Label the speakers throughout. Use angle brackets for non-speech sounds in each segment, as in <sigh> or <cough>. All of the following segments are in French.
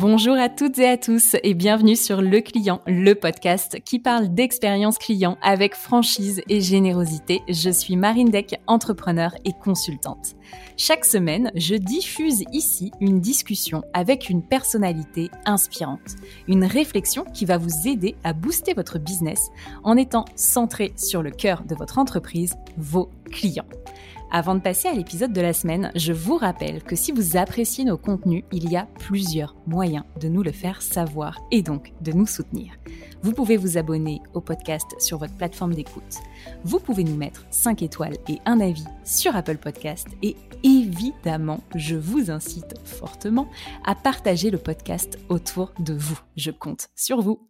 Speaker 1: Bonjour à toutes et à tous et bienvenue sur Le Client, le podcast qui parle d'expérience client avec franchise et générosité. Je suis Marine Deck, entrepreneur et consultante. Chaque semaine, je diffuse ici une discussion avec une personnalité inspirante, une réflexion qui va vous aider à booster votre business en étant centré sur le cœur de votre entreprise, vos clients. Avant de passer à l'épisode de la semaine, je vous rappelle que si vous appréciez nos contenus, il y a plusieurs moyens de nous le faire savoir et donc de nous soutenir. Vous pouvez vous abonner au podcast sur votre plateforme d'écoute. Vous pouvez nous mettre 5 étoiles et un avis sur Apple Podcast et évidemment, je vous incite fortement à partager le podcast autour de vous. Je compte sur vous.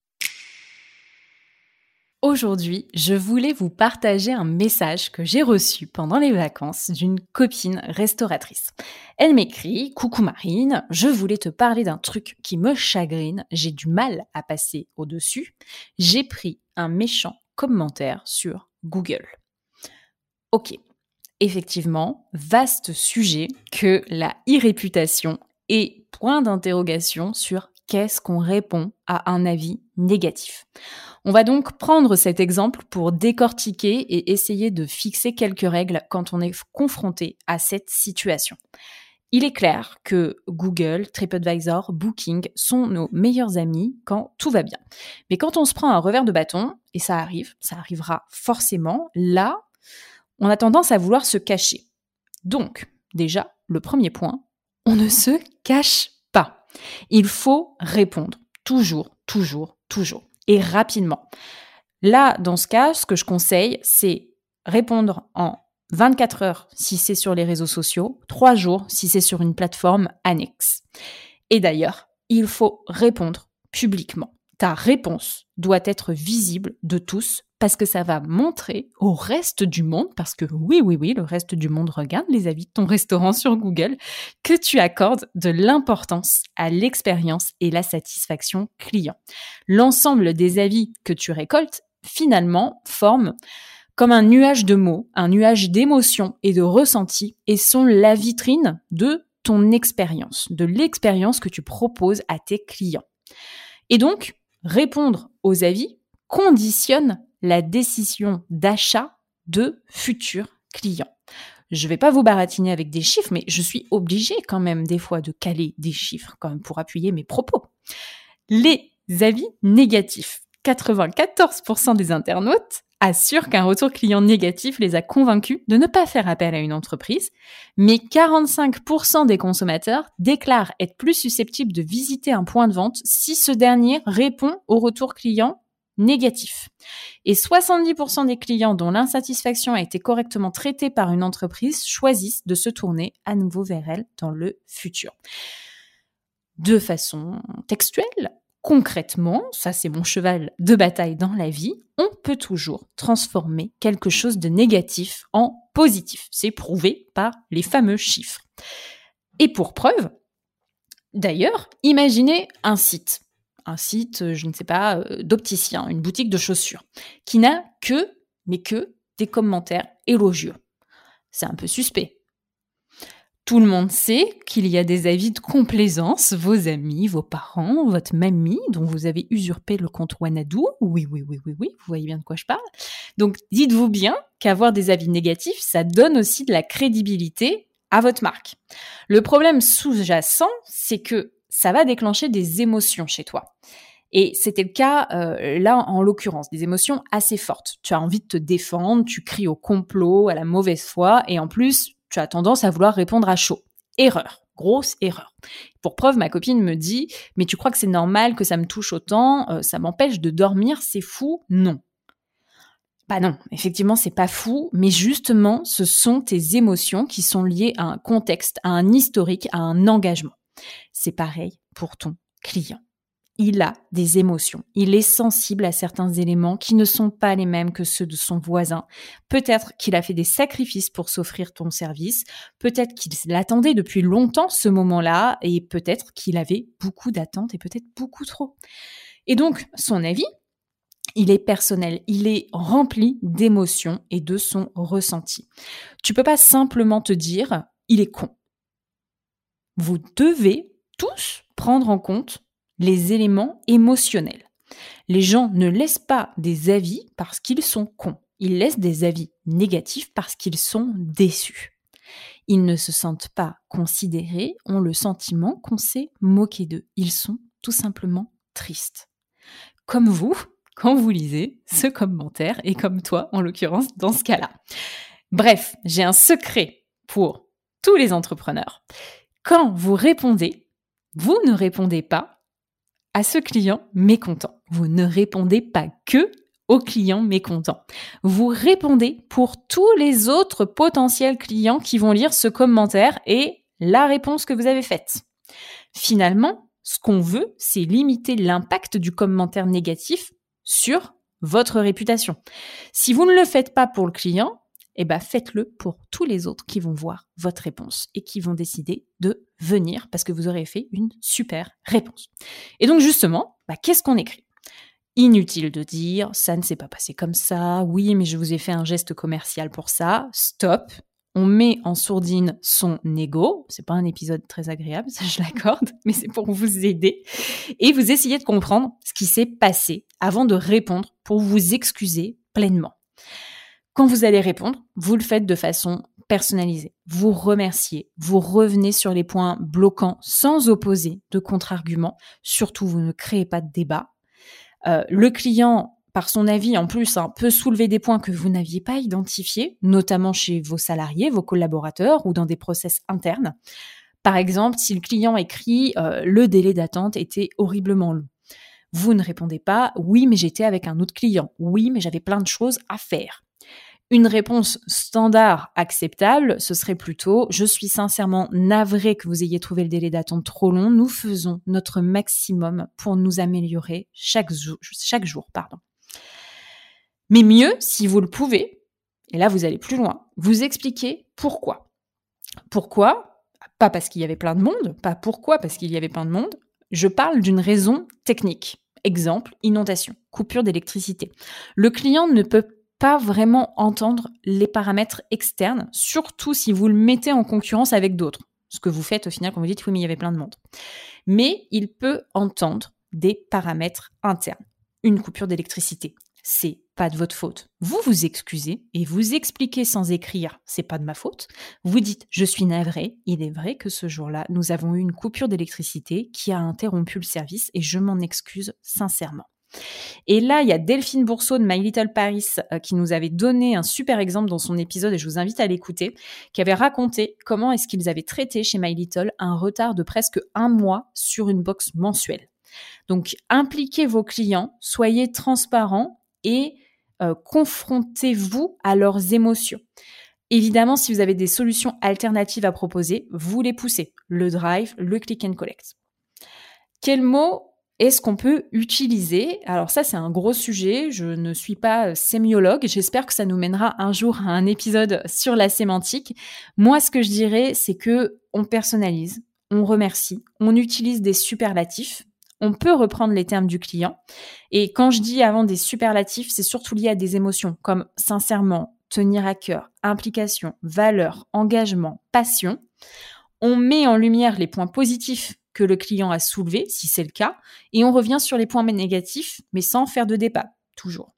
Speaker 1: Aujourd'hui, je voulais vous partager un message que j'ai reçu pendant les vacances d'une copine restauratrice. Elle m'écrit Coucou Marine, je voulais te parler d'un truc qui me chagrine, j'ai du mal à passer au-dessus. J'ai pris un méchant commentaire sur Google. Ok, effectivement, vaste sujet que la e-réputation est point d'interrogation sur qu'est-ce qu'on répond à un avis négatif. On va donc prendre cet exemple pour décortiquer et essayer de fixer quelques règles quand on est confronté à cette situation. Il est clair que Google, TripAdvisor, Booking sont nos meilleurs amis quand tout va bien. Mais quand on se prend un revers de bâton, et ça arrive, ça arrivera forcément, là, on a tendance à vouloir se cacher. Donc, déjà, le premier point, on ne se cache pas. Il faut répondre. Toujours, toujours, toujours. Et rapidement. Là, dans ce cas, ce que je conseille, c'est répondre en 24 heures si c'est sur les réseaux sociaux, 3 jours si c'est sur une plateforme annexe. Et d'ailleurs, il faut répondre publiquement. Ta réponse doit être visible de tous parce que ça va montrer au reste du monde, parce que oui, oui, oui, le reste du monde regarde les avis de ton restaurant sur Google, que tu accordes de l'importance à l'expérience et la satisfaction client. L'ensemble des avis que tu récoltes, finalement, forment comme un nuage de mots, un nuage d'émotions et de ressentis, et sont la vitrine de ton expérience, de l'expérience que tu proposes à tes clients. Et donc, répondre aux avis conditionne la décision d'achat de futurs clients. Je ne vais pas vous baratiner avec des chiffres, mais je suis obligée quand même des fois de caler des chiffres quand même pour appuyer mes propos. Les avis négatifs. 94% des internautes assurent qu'un retour client négatif les a convaincus de ne pas faire appel à une entreprise, mais 45% des consommateurs déclarent être plus susceptibles de visiter un point de vente si ce dernier répond au retour client négatif. Et 70% des clients dont l'insatisfaction a été correctement traitée par une entreprise choisissent de se tourner à nouveau vers elle dans le futur. De façon textuelle, concrètement, ça c'est mon cheval de bataille dans la vie, on peut toujours transformer quelque chose de négatif en positif. C'est prouvé par les fameux chiffres. Et pour preuve, d'ailleurs, imaginez un site un site, euh, je ne sais pas, euh, d'opticien, une boutique de chaussures, qui n'a que, mais que, des commentaires élogieux. C'est un peu suspect. Tout le monde sait qu'il y a des avis de complaisance, vos amis, vos parents, votre mamie, dont vous avez usurpé le compte Wanadu. Oui, oui, oui, oui, oui, vous voyez bien de quoi je parle. Donc, dites-vous bien qu'avoir des avis négatifs, ça donne aussi de la crédibilité à votre marque. Le problème sous-jacent, c'est que ça va déclencher des émotions chez toi. Et c'était le cas euh, là en l'occurrence, des émotions assez fortes. Tu as envie de te défendre, tu cries au complot, à la mauvaise foi, et en plus, tu as tendance à vouloir répondre à chaud. Erreur, grosse erreur. Pour preuve, ma copine me dit, mais tu crois que c'est normal que ça me touche autant, euh, ça m'empêche de dormir, c'est fou Non. Bah non, effectivement, c'est pas fou, mais justement, ce sont tes émotions qui sont liées à un contexte, à un historique, à un engagement. C'est pareil pour ton client il a des émotions. Il est sensible à certains éléments qui ne sont pas les mêmes que ceux de son voisin. Peut-être qu'il a fait des sacrifices pour s'offrir ton service. Peut-être qu'il l'attendait depuis longtemps ce moment-là et peut-être qu'il avait beaucoup d'attentes et peut-être beaucoup trop. Et donc, son avis, il est personnel, il est rempli d'émotions et de son ressenti. Tu peux pas simplement te dire il est con. Vous devez tous prendre en compte les éléments émotionnels. Les gens ne laissent pas des avis parce qu'ils sont cons. Ils laissent des avis négatifs parce qu'ils sont déçus. Ils ne se sentent pas considérés, ont le sentiment qu'on s'est moqué d'eux. Ils sont tout simplement tristes. Comme vous, quand vous lisez ce commentaire, et comme toi, en l'occurrence, dans ce cas-là. Bref, j'ai un secret pour tous les entrepreneurs. Quand vous répondez, vous ne répondez pas à ce client mécontent. Vous ne répondez pas que aux clients mécontents. Vous répondez pour tous les autres potentiels clients qui vont lire ce commentaire et la réponse que vous avez faite. Finalement, ce qu'on veut, c'est limiter l'impact du commentaire négatif sur votre réputation. Si vous ne le faites pas pour le client, eh ben faites-le pour tous les autres qui vont voir votre réponse et qui vont décider de venir parce que vous aurez fait une super réponse. Et donc justement, bah, qu'est-ce qu'on écrit? Inutile de dire ça ne s'est pas passé comme ça, oui mais je vous ai fait un geste commercial pour ça, stop. On met en sourdine son ego. C'est pas un épisode très agréable, ça je l'accorde, <laughs> mais c'est pour vous aider. Et vous essayez de comprendre ce qui s'est passé avant de répondre pour vous excuser pleinement. Quand vous allez répondre, vous le faites de façon personnalisée. Vous remerciez, vous revenez sur les points bloquants sans opposer de contre-arguments. Surtout, vous ne créez pas de débat. Euh, le client, par son avis, en plus, hein, peut soulever des points que vous n'aviez pas identifiés, notamment chez vos salariés, vos collaborateurs ou dans des process internes. Par exemple, si le client écrit euh, le délai d'attente était horriblement long. Vous ne répondez pas oui, mais j'étais avec un autre client. Oui, mais j'avais plein de choses à faire. Une réponse standard acceptable, ce serait plutôt je suis sincèrement navré que vous ayez trouvé le délai d'attente trop long. Nous faisons notre maximum pour nous améliorer chaque jour. Pardon. Mais mieux, si vous le pouvez, et là vous allez plus loin, vous expliquez pourquoi. Pourquoi? Pas parce qu'il y avait plein de monde, pas pourquoi parce qu'il y avait plein de monde. Je parle d'une raison technique. Exemple, inondation, coupure d'électricité. Le client ne peut pas vraiment entendre les paramètres externes, surtout si vous le mettez en concurrence avec d'autres. Ce que vous faites au final quand vous dites oui, mais il y avait plein de monde. Mais il peut entendre des paramètres internes. Une coupure d'électricité, c'est pas de votre faute. Vous vous excusez et vous expliquez sans écrire, c'est pas de ma faute. Vous dites je suis navré. Il est vrai que ce jour-là, nous avons eu une coupure d'électricité qui a interrompu le service et je m'en excuse sincèrement. Et là, il y a Delphine Bourseau de My Little Paris euh, qui nous avait donné un super exemple dans son épisode, et je vous invite à l'écouter, qui avait raconté comment est-ce qu'ils avaient traité chez My Little un retard de presque un mois sur une box mensuelle. Donc, impliquez vos clients, soyez transparents et euh, confrontez-vous à leurs émotions. Évidemment, si vous avez des solutions alternatives à proposer, vous les poussez. Le drive, le click and collect. Quel mot est-ce qu'on peut utiliser Alors ça, c'est un gros sujet. Je ne suis pas sémiologue. J'espère que ça nous mènera un jour à un épisode sur la sémantique. Moi, ce que je dirais, c'est que on personnalise, on remercie, on utilise des superlatifs. On peut reprendre les termes du client. Et quand je dis avant des superlatifs, c'est surtout lié à des émotions comme sincèrement, tenir à cœur, implication, valeur, engagement, passion. On met en lumière les points positifs que le client a soulevé, si c'est le cas, et on revient sur les points négatifs, mais sans faire de débat, toujours.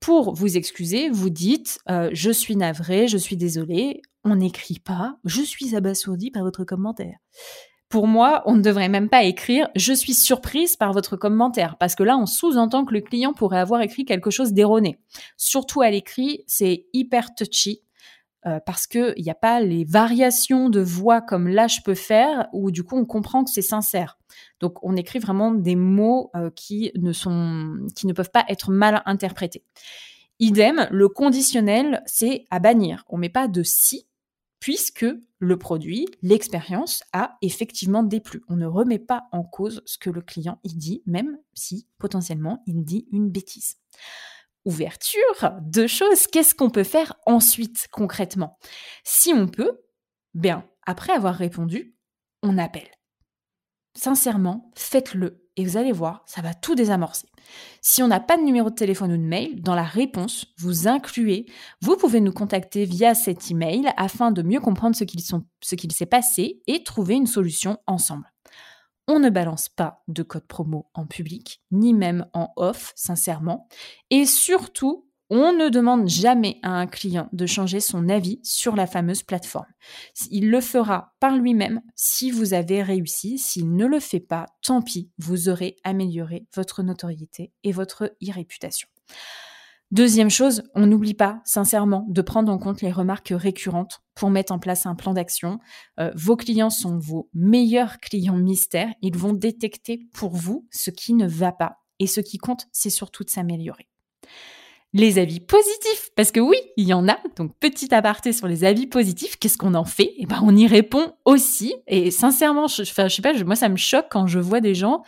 Speaker 1: Pour vous excuser, vous dites euh, je suis navré, je suis désolé. On n'écrit pas je suis abasourdi par votre commentaire. Pour moi, on ne devrait même pas écrire je suis surprise par votre commentaire parce que là, on sous-entend que le client pourrait avoir écrit quelque chose d'erroné. Surtout à l'écrit, c'est hyper touchy euh, parce qu'il n'y a pas les variations de voix comme là je peux faire, où du coup on comprend que c'est sincère. Donc on écrit vraiment des mots euh, qui, ne sont, qui ne peuvent pas être mal interprétés. Idem, le conditionnel, c'est à bannir. On met pas de si, puisque le produit, l'expérience a effectivement déplu. On ne remet pas en cause ce que le client il dit, même si potentiellement il dit une bêtise. Ouverture, deux choses. Qu'est-ce qu'on peut faire ensuite concrètement? Si on peut, bien, après avoir répondu, on appelle. Sincèrement, faites-le et vous allez voir, ça va tout désamorcer. Si on n'a pas de numéro de téléphone ou de mail, dans la réponse, vous incluez, vous pouvez nous contacter via cet email afin de mieux comprendre ce qu'il s'est passé et trouver une solution ensemble. On ne balance pas de code promo en public, ni même en off, sincèrement. Et surtout, on ne demande jamais à un client de changer son avis sur la fameuse plateforme. Il le fera par lui-même si vous avez réussi. S'il ne le fait pas, tant pis, vous aurez amélioré votre notoriété et votre e-réputation. Deuxième chose, on n'oublie pas, sincèrement, de prendre en compte les remarques récurrentes pour mettre en place un plan d'action. Euh, vos clients sont vos meilleurs clients mystères. Ils vont détecter pour vous ce qui ne va pas. Et ce qui compte, c'est surtout de s'améliorer les avis positifs, parce que oui, il y en a. Donc petit aparté sur les avis positifs, qu'est-ce qu'on en fait? Eh ben on y répond aussi. Et sincèrement, je, je sais pas, moi ça me choque quand je vois des gens,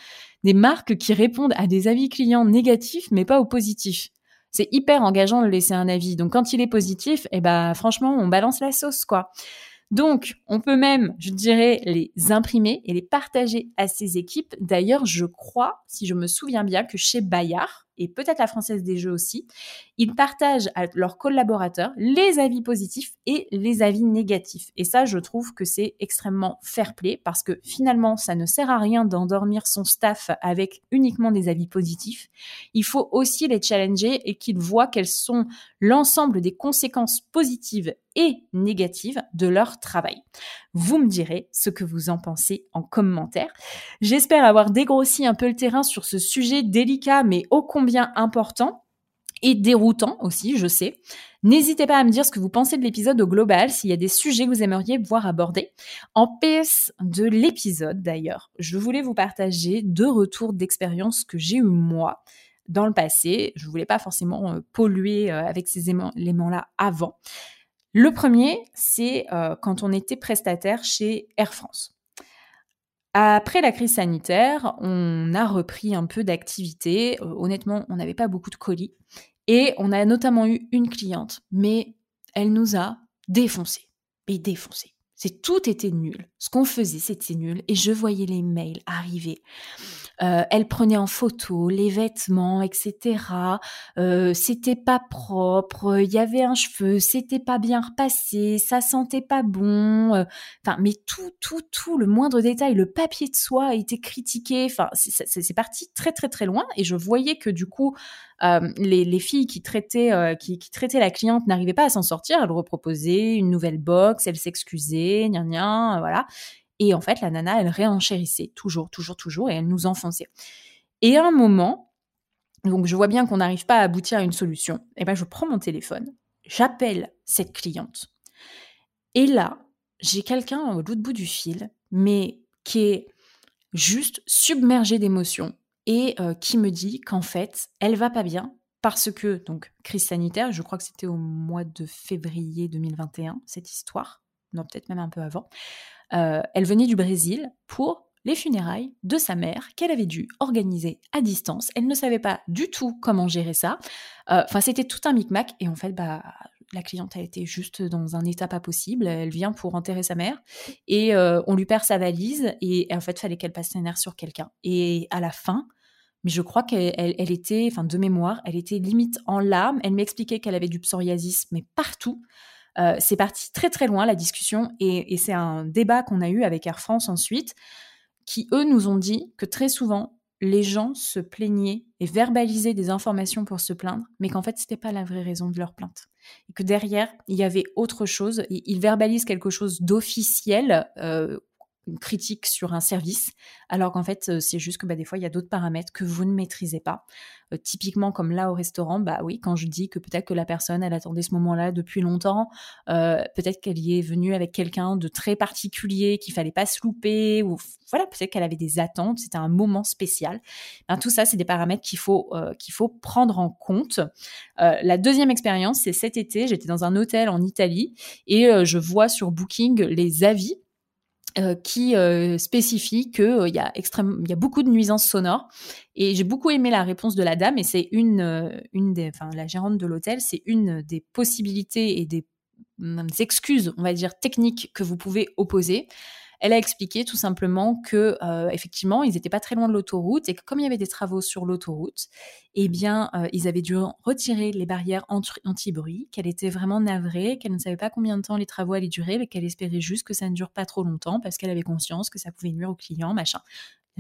Speaker 1: des marques qui répondent à des avis clients négatifs, mais pas aux positifs. C'est hyper engageant de laisser un avis. Donc quand il est positif, eh ben franchement, on balance la sauce quoi. Donc, on peut même, je dirais, les imprimer et les partager à ses équipes. D'ailleurs, je crois, si je me souviens bien, que chez Bayard, et peut-être la Française des Jeux aussi, ils partagent à leurs collaborateurs les avis positifs et les avis négatifs. Et ça, je trouve que c'est extrêmement fair play parce que finalement, ça ne sert à rien d'endormir son staff avec uniquement des avis positifs. Il faut aussi les challenger et qu'ils voient quelles sont l'ensemble des conséquences positives et négatives de leur travail. Vous me direz ce que vous en pensez en commentaire. J'espère avoir dégrossi un peu le terrain sur ce sujet délicat mais ô combien important et déroutant aussi, je sais. N'hésitez pas à me dire ce que vous pensez de l'épisode au global, s'il y a des sujets que vous aimeriez voir abordés. En PS de l'épisode d'ailleurs, je voulais vous partager deux retours d'expérience que j'ai eu moi dans le passé. Je voulais pas forcément euh, polluer euh, avec ces éléments-là avant. Le premier, c'est euh, quand on était prestataire chez Air France. Après la crise sanitaire, on a repris un peu d'activité. Euh, honnêtement, on n'avait pas beaucoup de colis. Et on a notamment eu une cliente, mais elle nous a défoncé. Et défoncé. C'est tout était nul. Ce qu'on faisait, c'était nul. Et je voyais les mails arriver. Euh, elle prenait en photo les vêtements, etc. Euh, c'était pas propre, il y avait un cheveu, c'était pas bien repassé, ça sentait pas bon. Euh, enfin, mais tout, tout, tout, le moindre détail, le papier de soie a été critiqué. Enfin, c'est parti très, très, très loin. Et je voyais que du coup, les, les, filles qui traitaient, qui, traitaient la cliente n'arrivaient pas à s'en sortir. Elles reproposaient une nouvelle box, elles s'excusaient, gna gna, voilà. Et en fait, la nana, elle réenchérissait toujours, toujours, toujours, et elle nous enfonçait. Et à un moment, donc je vois bien qu'on n'arrive pas à aboutir à une solution, et ben je prends mon téléphone, j'appelle cette cliente. Et là, j'ai quelqu'un au l'autre bout du fil, mais qui est juste submergé d'émotions et euh, qui me dit qu'en fait, elle va pas bien parce que, donc, crise sanitaire, je crois que c'était au mois de février 2021, cette histoire, non, peut-être même un peu avant. Euh, elle venait du Brésil pour les funérailles de sa mère qu'elle avait dû organiser à distance. Elle ne savait pas du tout comment gérer ça. Euh, enfin, c'était tout un micmac. Et en fait, bah, la cliente a été juste dans un état pas possible. Elle vient pour enterrer sa mère et euh, on lui perd sa valise. Et, en fait, fallait qu'elle passe un air sur quelqu'un. Et à la fin, mais je crois qu'elle était, enfin de mémoire, elle était limite en larmes. Elle m'expliquait qu'elle avait du psoriasis, mais partout. Euh, c'est parti très très loin la discussion et, c'est un débat qu'on a eu avec Air France ensuite, qui eux nous ont dit que très souvent les gens se plaignaient et verbalisaient des informations pour se plaindre, mais qu'en fait c'était pas la vraie raison de leur plainte et que derrière il y avait autre chose. Ils verbalisent quelque chose d'officiel. Euh, critique sur un service, alors qu'en fait, euh, c'est juste que bah, des fois, il y a d'autres paramètres que vous ne maîtrisez pas. Euh, typiquement, comme là au restaurant, bah oui, quand je dis que peut-être que la personne, elle attendait ce moment-là depuis longtemps, euh, peut-être qu'elle y est venue avec quelqu'un de très particulier, qu'il fallait pas se louper, ou voilà, peut-être qu'elle avait des attentes, c'était un moment spécial. Ben, tout ça, c'est des paramètres qu'il faut, qu'il faut prendre en compte. la deuxième expérience, c'est cet été, j'étais dans un hôtel en Italie et je vois sur Booking les avis euh, qui euh, spécifie qu'il euh, y a y a beaucoup de nuisances sonores. Et j'ai beaucoup aimé la réponse de la dame. Et c'est une, une des, enfin, la gérante de l'hôtel, c'est une des possibilités et des, des excuses, on va dire techniques que vous pouvez opposer. Elle a expliqué tout simplement que euh, effectivement, ils n'étaient pas très loin de l'autoroute et que comme il y avait des travaux sur l'autoroute, eh bien, euh, ils avaient dû retirer les barrières anti-bruit, qu'elle était vraiment navrée, qu'elle ne savait pas combien de temps les travaux allaient durer, mais qu'elle espérait juste que ça ne dure pas trop longtemps parce qu'elle avait conscience que ça pouvait nuire aux clients, machin.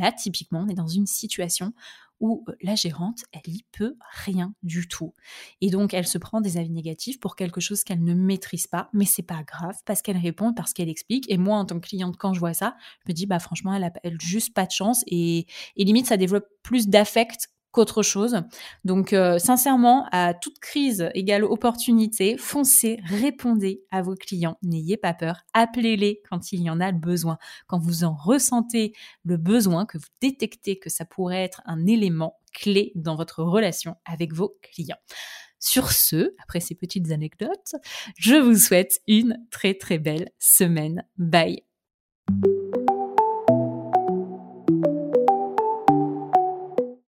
Speaker 1: Là, typiquement, on est dans une situation où euh, la gérante, elle y peut rien du tout. Et donc, elle se prend des avis négatifs pour quelque chose qu'elle ne maîtrise pas, mais c'est pas grave parce qu'elle répond, parce qu'elle explique. Et moi, en tant que cliente, quand je vois ça, je me dis, bah franchement, elle a, juste pas de chance. Et, limite, ça développe plus d'affect qu'autre chose. Donc, euh, sincèrement, à toute crise égale opportunité, foncez, répondez à vos clients, n'ayez pas peur, appelez-les quand il y en a le besoin. Quand vous en ressentez le besoin, que vous détectez que ça pourrait être un élément clé dans votre relation avec vos clients. Sur ce, après ces petites anecdotes, je vous souhaite une très très belle semaine. Bye